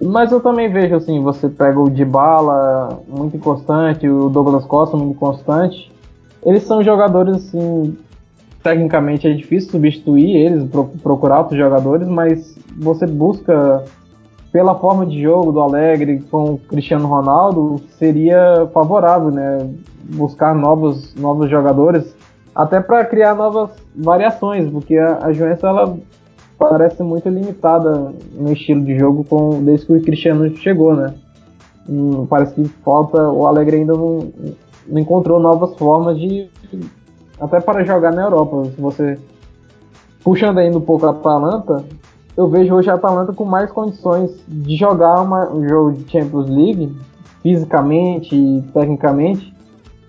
Speaker 3: Mas eu também vejo assim, você pega o Dybala, muito inconstante, o Douglas Costa, muito constante. Eles são jogadores assim tecnicamente é difícil substituir eles, procurar outros jogadores, mas você busca pela forma de jogo do Alegre com o Cristiano Ronaldo, seria favorável, né? Buscar novos, novos jogadores, até para criar novas variações, porque a, a Juventus ela parece muito limitada no estilo de jogo com, desde que o Cristiano chegou, né? Parece que falta, o Alegre ainda não, não encontrou novas formas de até para jogar na Europa. Se você puxando ainda um pouco a Atalanta, eu vejo hoje a Atalanta com mais condições de jogar uma, um jogo de Champions League fisicamente e tecnicamente,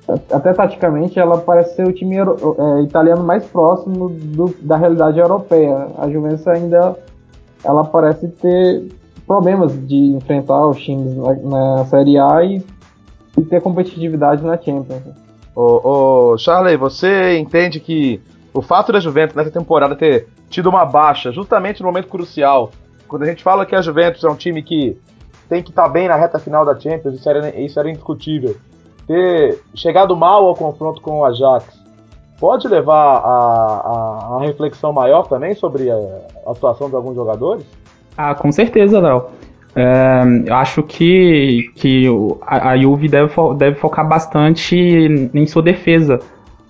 Speaker 3: até taticamente, ela parece ser o time é, italiano mais próximo do, da realidade europeia. A Juventus ainda ela parece ter problemas de enfrentar os times na, na Série A e, e, ter competitividade na Champions.
Speaker 1: Ô, ô, Charlie, você entende que o fato da Juventus nessa temporada ter tido uma baixa justamente no momento crucial, quando a gente fala que a Juventus é um time que tem que estar tá bem na reta final da Champions, isso era, isso era indiscutível. Ter chegado mal ao confronto com o Ajax pode levar a, a, a reflexão maior também sobre a, a atuação de alguns jogadores?
Speaker 4: Ah, com certeza, Léo. Eu acho que, que a, Juve deve, fo deve focar bastante em sua defesa.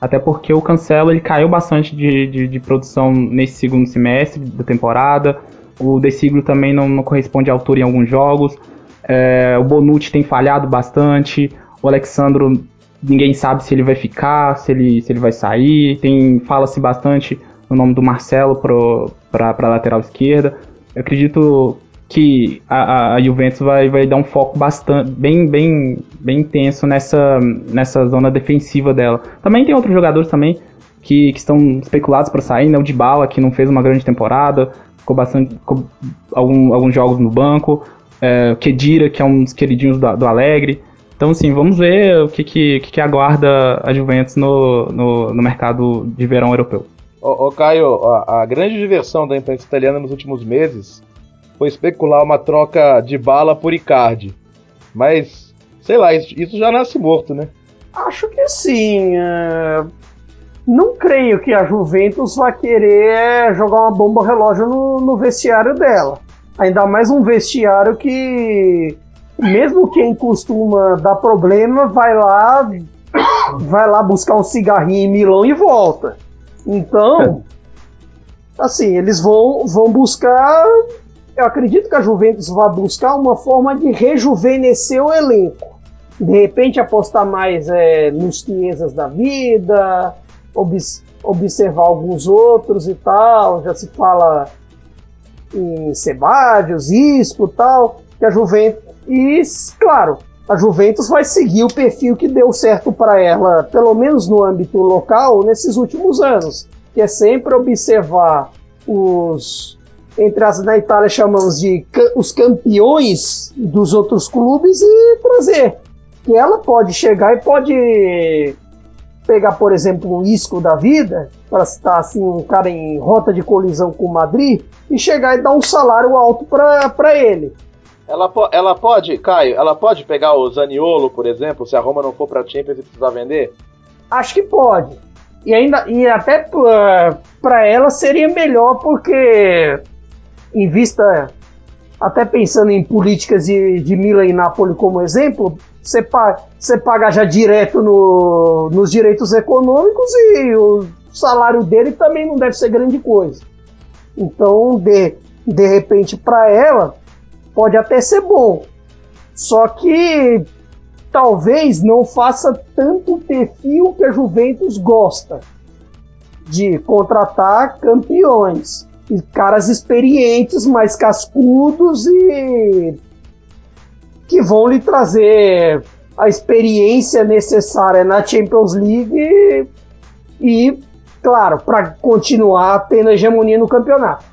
Speaker 4: Até porque o Cancelo ele caiu bastante de, de, de produção nesse segundo semestre da temporada. O De Siglo também não, não, corresponde à altura em alguns jogos. É, o Bonucci tem falhado bastante. O Alexandro, ninguém sabe se ele vai ficar, se ele, se ele vai sair. Tem Fala-se bastante no nome do Marcelo para a lateral esquerda. Eu acredito que a, a, Juventus vai, vai dar um foco bastante, bem, bem, bem intenso nessa, nessa zona defensiva dela. Também tem outros jogadores também que, que estão especulados para sair, né? O Dybala, que não fez uma grande temporada, ficou bastante, ficou algum, alguns jogos no banco. É, o Kedira, que é um dos queridinhos do, do Alegre. Então, assim, vamos ver o que, que, que aguarda a Juventus no, no, no mercado de verão europeu.
Speaker 1: Ô Caio, a, a grande diversão da imprensa italiana nos últimos meses foi especular uma troca de bala por Icardi. Mas, sei lá, isso, já nasce morto, né?
Speaker 2: Acho que sim. É... Não creio que a Juventus vá querer jogar uma bomba relógio no, no vestiário dela. Ainda mais um vestiário que, mesmo quem costuma dar problema, vai lá, vai lá buscar um cigarrinho em Milão e volta. Então, assim, eles vão, vão buscar eu acredito que a Juventus vai buscar uma forma de rejuvenescer o elenco. De repente apostar mais é, nos Chiesas da vida, obs observar alguns outros e tal. Já se fala em Sebadios, Isco e tal. Que a Juventus. E, claro, a Juventus vai seguir o perfil que deu certo para ela, pelo menos no âmbito local, nesses últimos anos, que é sempre observar os entre as na Itália chamamos de os campeões dos outros clubes e trazer. Que ela pode chegar e pode pegar, por exemplo, um Isco da vida, para citar assim, um cara em rota de colisão com o Madrid, e chegar e dar um salário alto para ele.
Speaker 1: Ela, ela pode, Caio, ela pode pegar o Zaniolo, por exemplo, se a Roma não for para Champions e precisar vender?
Speaker 2: Acho que pode. E ainda e até para ela seria melhor porque em vista, até pensando em políticas de, de Milan e Nápoles como exemplo, você paga, você paga já direto no, nos direitos econômicos e o salário dele também não deve ser grande coisa. Então, de, de repente, para ela, pode até ser bom. Só que talvez não faça tanto perfil que a Juventus gosta de contratar campeões caras experientes, mais cascudos e que vão lhe trazer a experiência necessária na Champions League e, claro, para continuar tendo hegemonia no campeonato.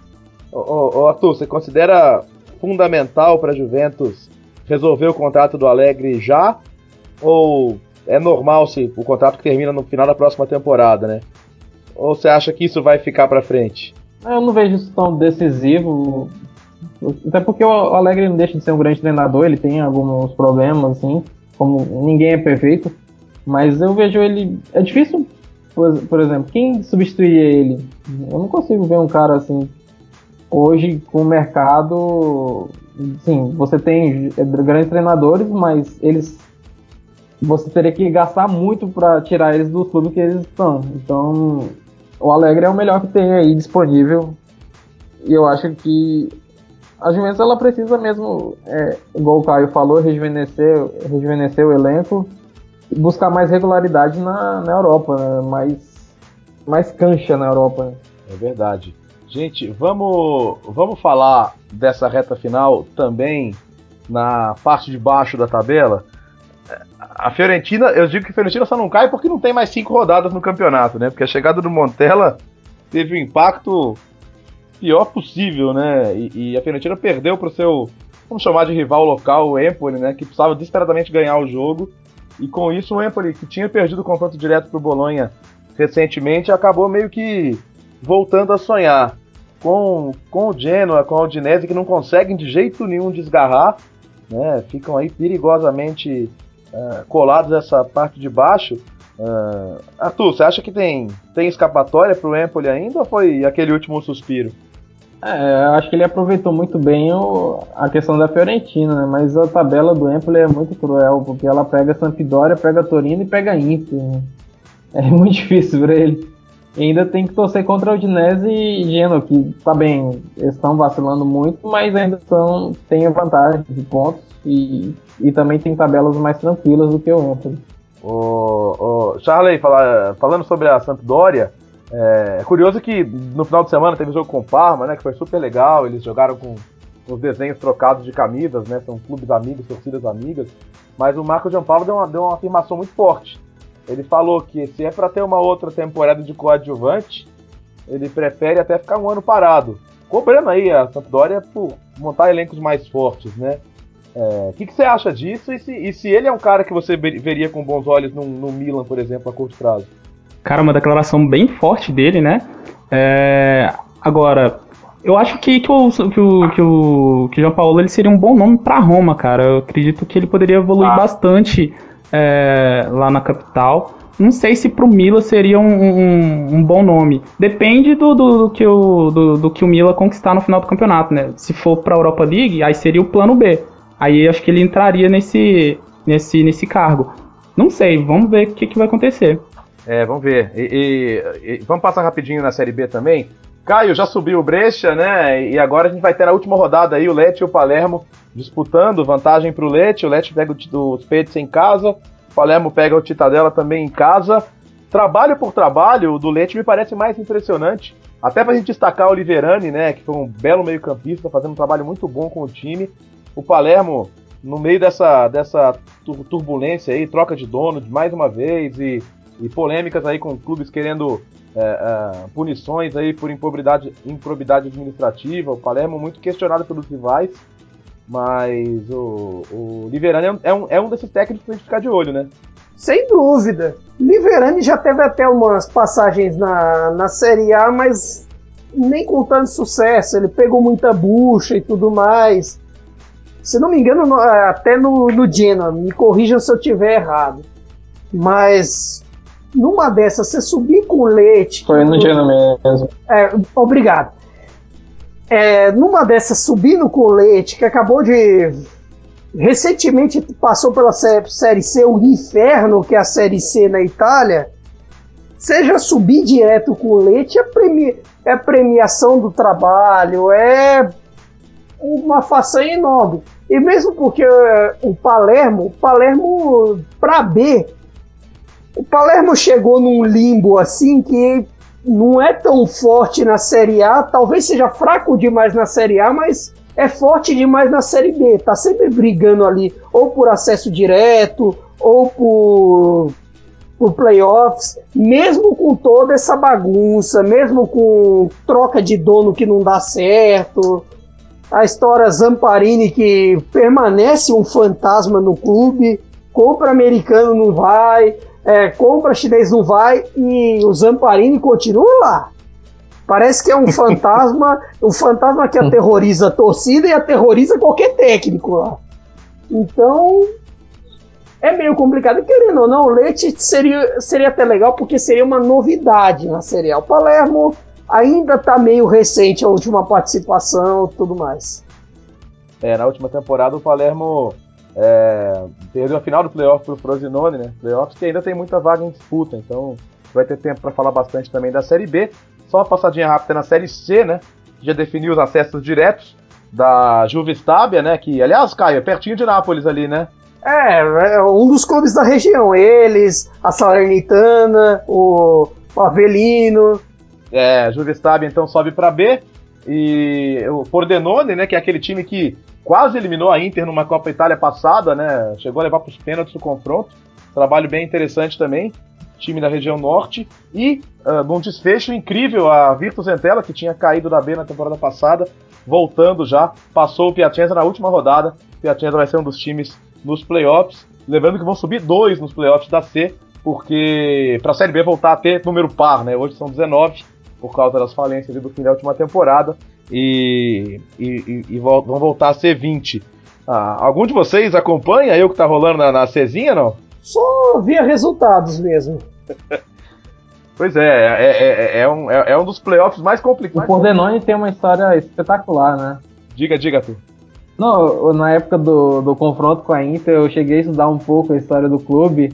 Speaker 1: Ô, ô, Arthur, você considera fundamental para a Juventus resolver o contrato do Alegre já? Ou é normal se o contrato termina no final da próxima temporada, né? Ou você acha que isso vai ficar para frente?
Speaker 3: Eu não vejo isso tão decisivo. Até porque o Alegre não deixa de ser um grande treinador, ele tem alguns problemas, assim, como ninguém é perfeito. Mas eu vejo ele. É difícil, por, exemplo, quem substituiria ele? Eu não consigo ver um cara assim. Hoje, com o mercado. Sim, você tem grandes treinadores, mas eles. Você teria que gastar muito para tirar eles do clube que eles estão. Então, o Alegre é o melhor que tem aí disponível. E eu acho que a Juventus ela precisa mesmo, é, igual o Caio falou, rejuvenescer, rejuvenescer o elenco e buscar mais regularidade na, na Europa, né? mais, mais cancha na Europa.
Speaker 1: É verdade. Gente, vamos, vamos falar dessa reta final também na parte de baixo da tabela. A Fiorentina, eu digo que a Fiorentina só não cai porque não tem mais cinco rodadas no campeonato, né? Porque a chegada do Montella teve um impacto pior possível, né? E, e a Fiorentina perdeu para o seu, vamos chamar de rival local, o Empoli, né? Que precisava desesperadamente ganhar o jogo. E com isso o Empoli, que tinha perdido o confronto direto para o Bolonha recentemente, acabou meio que voltando a sonhar. Com, com o Genoa, com a Udinese, que não conseguem de jeito nenhum desgarrar, né? Ficam aí perigosamente uh, colados nessa parte de baixo. Uh, Arthur, você acha que tem, tem escapatória para o Empoli ainda ou foi aquele último suspiro?
Speaker 3: É, acho que ele aproveitou muito bem o, a questão da Fiorentina, né? mas a tabela do Empoli é muito cruel, porque ela pega Sampdoria, pega Torino e pega Inter. Né? É muito difícil para ele. E ainda tem que torcer contra o Udinese e Genoa, que tá bem, eles estão vacilando muito, mas ainda são, têm vantagem de pontos e, e também tem tabelas mais tranquilas do que o Empoli.
Speaker 1: O, o Charley, fala, falando sobre a Sampdoria, é, é, curioso que no final de semana teve jogo com o Parma, né, que foi super legal, eles jogaram com, com os desenhos trocados de camisas, né, são clubes amigos, torcidas amigas, mas o Marco Giampaolo deu uma, deu uma afirmação muito forte. Ele falou que se é para ter uma outra temporada de coadjuvante, ele prefere até ficar um ano parado, cobrando aí a Sampdoria por montar elencos mais fortes, né? É, o que, que, você acha disso e se, e se, ele é um cara que você veria com bons olhos no, no, Milan, por exemplo, a curto prazo?
Speaker 4: Cara, uma declaração bem forte dele, né? É, agora, eu acho que, que, o, que, o, que, o, que o João Paulo ele seria um bom nome para Roma, cara. Eu acredito que ele poderia evoluir ah. bastante é, lá na capital. Não sei se pro Mila seria um, um, um bom nome. Depende do, do, do que o, do, do, que o Mila conquistar no final do campeonato, né? Se for pra Europa League, aí seria o plano B. Aí acho que ele entraria nesse, nesse, nesse cargo. Não sei, vamos ver o que, que vai acontecer.
Speaker 1: É, vamos ver. E, e, e, vamos passar rapidinho na Série B também. Caio já subiu o Brecha, né? E agora a gente vai ter na última rodada aí o Lecce e o Palermo disputando vantagem para o Lecce. O Lecce pega os Peitos em casa, o Palermo pega o Titadella também em casa. Trabalho por trabalho, o do Lecce me parece mais impressionante. Até para a gente destacar o Liverani, né? Que foi um belo meio-campista, fazendo um trabalho muito bom com o time o Palermo, no meio dessa, dessa turbulência aí, troca de dono mais uma vez e, e polêmicas aí com clubes querendo é, é, punições aí por improbidade, improbidade administrativa, o Palermo muito questionado pelos rivais, mas o, o Liverani é um, é um desses técnicos pra gente ficar de olho, né?
Speaker 2: Sem dúvida. Liverani já teve até umas passagens na, na Série A, mas nem com tanto sucesso. Ele pegou muita bucha e tudo mais. Se não me engano, no, é, até no, no Genoa, me corrijam se eu tiver errado. Mas numa dessas, você subir com leite.
Speaker 3: Foi no Genoa mesmo.
Speaker 2: É, obrigado. É, numa dessas, subindo com leite, que acabou de. Recentemente passou pela Série C, o inferno, que é a Série C na Itália. Seja subir direto com leite, é, premi é premiação do trabalho, é uma façanha enorme. E mesmo porque uh, o Palermo, o Palermo para B, o Palermo chegou num limbo assim que não é tão forte na Série A, talvez seja fraco demais na Série A, mas é forte demais na Série B. Tá sempre brigando ali, ou por acesso direto, ou por, por playoffs, mesmo com toda essa bagunça, mesmo com troca de dono que não dá certo, a história Zamparini que permanece um fantasma no clube, compra americano não vai, é, compra chinês não vai e o Zamparini continua lá. Parece que é um fantasma, um fantasma que aterroriza a torcida e aterroriza qualquer técnico lá. Então, é meio complicado. Querendo ou não, o Leite seria, seria até legal porque seria uma novidade na Série A. O Palermo ainda tá meio recente a última participação e tudo mais.
Speaker 1: É, na última temporada o Palermo é, perdeu a final do playoff pro Frosinone, né? Playoffs que ainda tem muita vaga em disputa, então vai ter tempo para falar bastante também da Série B. Só uma passadinha rápida na Série C, né? Já definiu os acessos diretos da Juve Stabia, né? Que, aliás, Caio, é pertinho de Nápoles ali, né?
Speaker 2: É, é um dos clubes da região. Eles, a Salernitana, o, o Avelino,
Speaker 1: É, Stabia então sobe para B. E o Pordenone, né, que é aquele time que quase eliminou a Inter numa Copa Itália passada, né? Chegou a levar para os pênaltis o confronto. Trabalho bem interessante também. Time da região norte. E uh, num desfecho incrível, a Virtus Entella, que tinha caído da B na temporada passada, voltando já, passou o Piacenza na última rodada. Piacenza vai ser um dos times nos playoffs. Lembrando que vão subir dois nos playoffs da C, porque para a Série B voltar a ter número par, né? Hoje são 19, por causa das falências do fim da última temporada, e, e, e, e vão voltar a ser 20. Ah, algum de vocês acompanha aí o que tá rolando na, na Cezinha, não?
Speaker 2: Só via resultados mesmo.
Speaker 1: pois é, é, é, é, um, é, um dos playoffs mais complicados.
Speaker 3: O Pordenone tem uma história espetacular, né?
Speaker 1: Diga, diga tu.
Speaker 3: Não, na época do, do confronto com a Inter, eu cheguei a estudar um pouco a história do clube.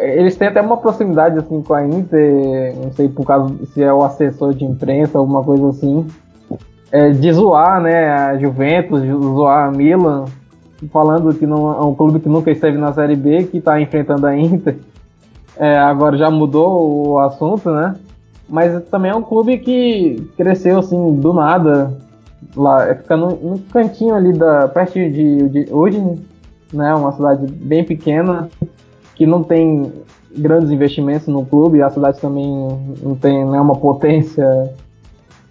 Speaker 3: Eles têm até uma proximidade assim com a Inter, não sei por causa se é o assessor de imprensa, alguma coisa assim, é, de zoar, né, a Juventus, de zoar a Milan, falando que não é um clube que nunca esteve na Série B, que está enfrentando a Inter. É, agora já mudou o assunto, né? Mas também é um clube que cresceu assim do nada, lá, fica no, no cantinho ali da perto de, de Udine, né? Uma cidade bem pequena que não tem grandes investimentos no clube, a cidade também não tem não é uma potência,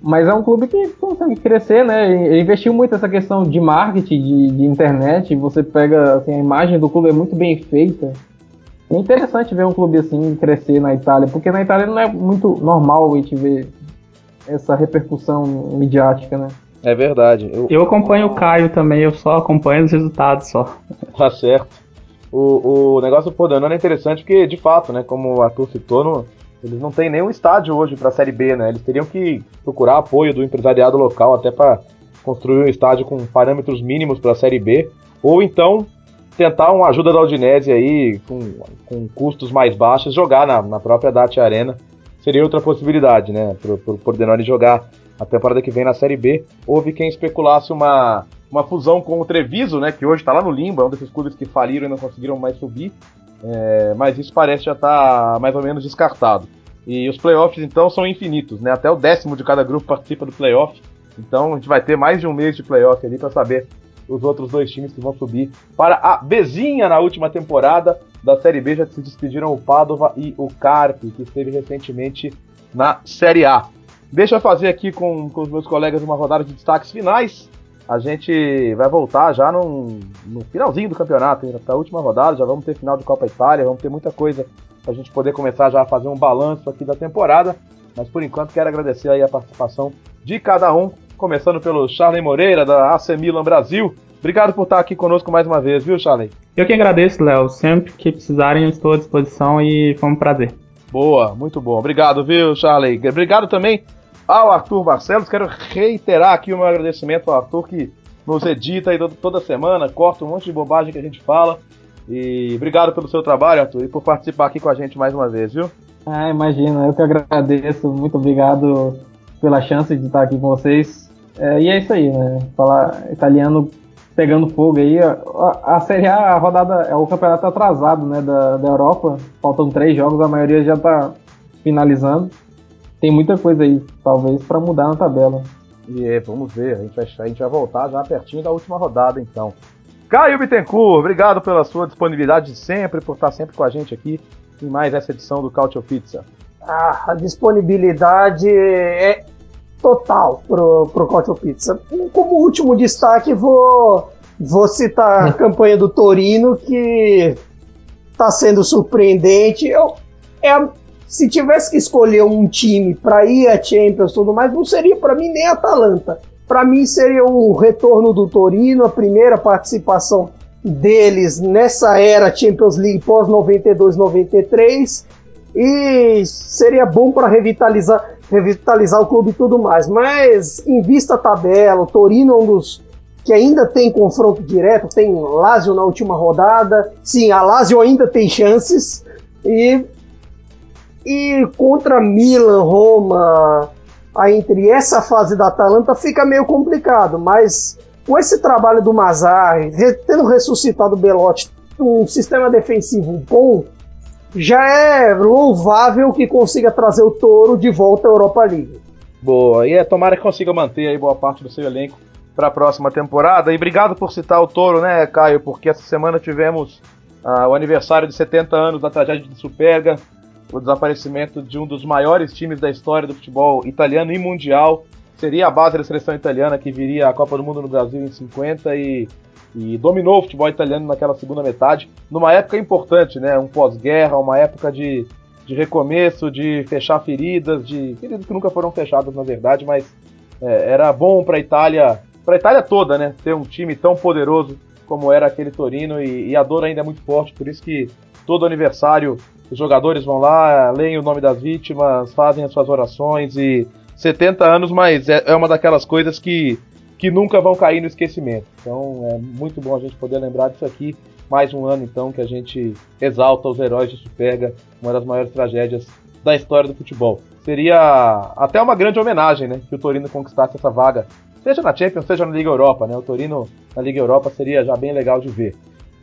Speaker 3: mas é um clube que consegue crescer, né? Ele investiu muito nessa questão de marketing, de, de internet. Você pega assim, a imagem do clube é muito bem feita. É interessante ver um clube assim crescer na Itália, porque na Itália não é muito normal a gente ver essa repercussão midiática, né?
Speaker 1: É verdade.
Speaker 4: Eu, eu acompanho o Caio também, eu só acompanho os resultados só.
Speaker 1: Tá certo. O, o negócio do Pordenone é interessante porque, de fato, né, como o Arthur citou, no, eles não têm nenhum estádio hoje para a Série B, né? Eles teriam que procurar apoio do empresariado local até para construir um estádio com parâmetros mínimos para a Série B, ou então tentar uma ajuda da Udinese aí com, com custos mais baixos, jogar na, na própria Dati Arena. Seria outra possibilidade, né? Para o Pordenone jogar a temporada que vem na Série B. Houve quem especulasse uma uma fusão com o Treviso, né, que hoje está lá no limbo, é um desses clubes que faliram e não conseguiram mais subir, é, mas isso parece já estar tá mais ou menos descartado. E os playoffs então são infinitos, né? Até o décimo de cada grupo participa do playoff. Então a gente vai ter mais de um mês de playoff ali para saber os outros dois times que vão subir para a Bezinha na última temporada da Série B. Já se despediram o Padova e o Carpi, que esteve recentemente na Série A. Deixa eu fazer aqui com, com os meus colegas uma rodada de destaques finais a gente vai voltar já no, no finalzinho do campeonato, para a última rodada, já vamos ter final de Copa Itália, vamos ter muita coisa para a gente poder começar já a fazer um balanço aqui da temporada. Mas por enquanto quero agradecer aí a participação de cada um, começando pelo Charlie Moreira da AC Milan Brasil. Obrigado por estar aqui conosco mais uma vez, viu, Charlie?
Speaker 4: Eu que agradeço, Léo. Sempre que precisarem, eu estou à disposição e foi um prazer.
Speaker 1: Boa, muito bom. Obrigado, viu, Charlie? Obrigado também ao Arthur Barcelos. Quero reiterar aqui o meu agradecimento ao Arthur que nos edita aí toda semana, corta um monte de bobagem que a gente fala. E obrigado pelo seu trabalho, Arthur, e por participar aqui com a gente mais uma vez, viu?
Speaker 3: Ah, imagina, eu que agradeço. Muito obrigado pela chance de estar aqui com vocês. É, e é isso aí, né? Falar italiano pegando fogo aí. A, a Série A, a rodada, é o campeonato atrasado, né, da, da Europa. Faltam três jogos, a maioria já está finalizando tem muita coisa aí, talvez, para mudar na tabela.
Speaker 1: E é, vamos ver, a gente, vai, a gente vai voltar já pertinho da última rodada, então. Caio Bittencourt, obrigado pela sua disponibilidade de sempre, por estar sempre com a gente aqui em mais essa edição do Cautio Pizza.
Speaker 2: Ah, a disponibilidade é total pro, pro Cautio Pizza. Como último destaque, vou, vou citar a campanha do Torino, que está sendo surpreendente. Eu, é a se tivesse que escolher um time para ir a Champions tudo mais, não seria para mim nem a Atalanta. Para mim seria o retorno do Torino, a primeira participação deles nessa era Champions League pós 92-93 e seria bom para revitalizar, revitalizar o clube e tudo mais. Mas em vista a tabela, o Torino é um dos que ainda tem confronto direto, tem Lazio na última rodada. Sim, a Lazio ainda tem chances e e contra Milan, Roma, aí entre essa fase da Atalanta fica meio complicado, mas com esse trabalho do Mazzarri, tendo ressuscitado o Belotti, um sistema defensivo bom, já é louvável que consiga trazer o Toro de volta à Europa League.
Speaker 1: Boa, e é, tomara que consiga manter aí boa parte do seu elenco para a próxima temporada. E obrigado por citar o Toro, né, Caio? Porque essa semana tivemos ah, o aniversário de 70 anos da tragédia de Superga, o desaparecimento de um dos maiores times da história do futebol italiano e mundial. Seria a base da seleção italiana que viria à Copa do Mundo no Brasil em 50 e, e dominou o futebol italiano naquela segunda metade, numa época importante, né? Um pós-guerra, uma época de, de recomeço, de fechar feridas, de feridas que nunca foram fechadas na verdade, mas é, era bom para a Itália para a Itália toda, né? Ter um time tão poderoso como era aquele Torino e, e, a dor ainda é muito forte, por isso que todo aniversário os jogadores vão lá, leem o nome das vítimas, fazem as suas orações e 70 anos, mas é, é uma daquelas coisas que, que nunca vão cair no esquecimento. Então é muito bom a gente poder lembrar disso aqui. Mais um ano então que a gente exalta os heróis de Superga, uma das maiores tragédias da história do futebol. Seria até uma grande homenagem, né, que o Torino conquistasse essa vaga seja na Champions, seja na Liga Europa, né? O Torino na Liga Europa seria já bem legal de ver.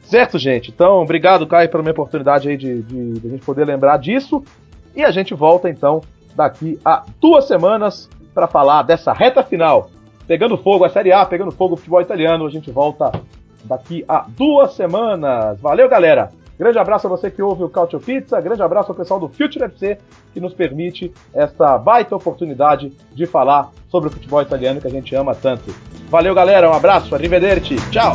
Speaker 1: Certo, gente? Então, obrigado, Caio, pela minha oportunidade aí de, de, de a gente poder lembrar disso. E a gente volta, então, daqui a duas semanas para falar dessa reta final. Pegando fogo, a Série A, pegando fogo o futebol italiano. A gente volta daqui a duas semanas. Valeu, galera! Grande abraço a você que ouve o Cautio Pizza, grande abraço ao pessoal do Future FC que nos permite essa baita oportunidade de falar sobre o futebol italiano que a gente ama tanto. Valeu, galera, um abraço, arrivederci, tchau!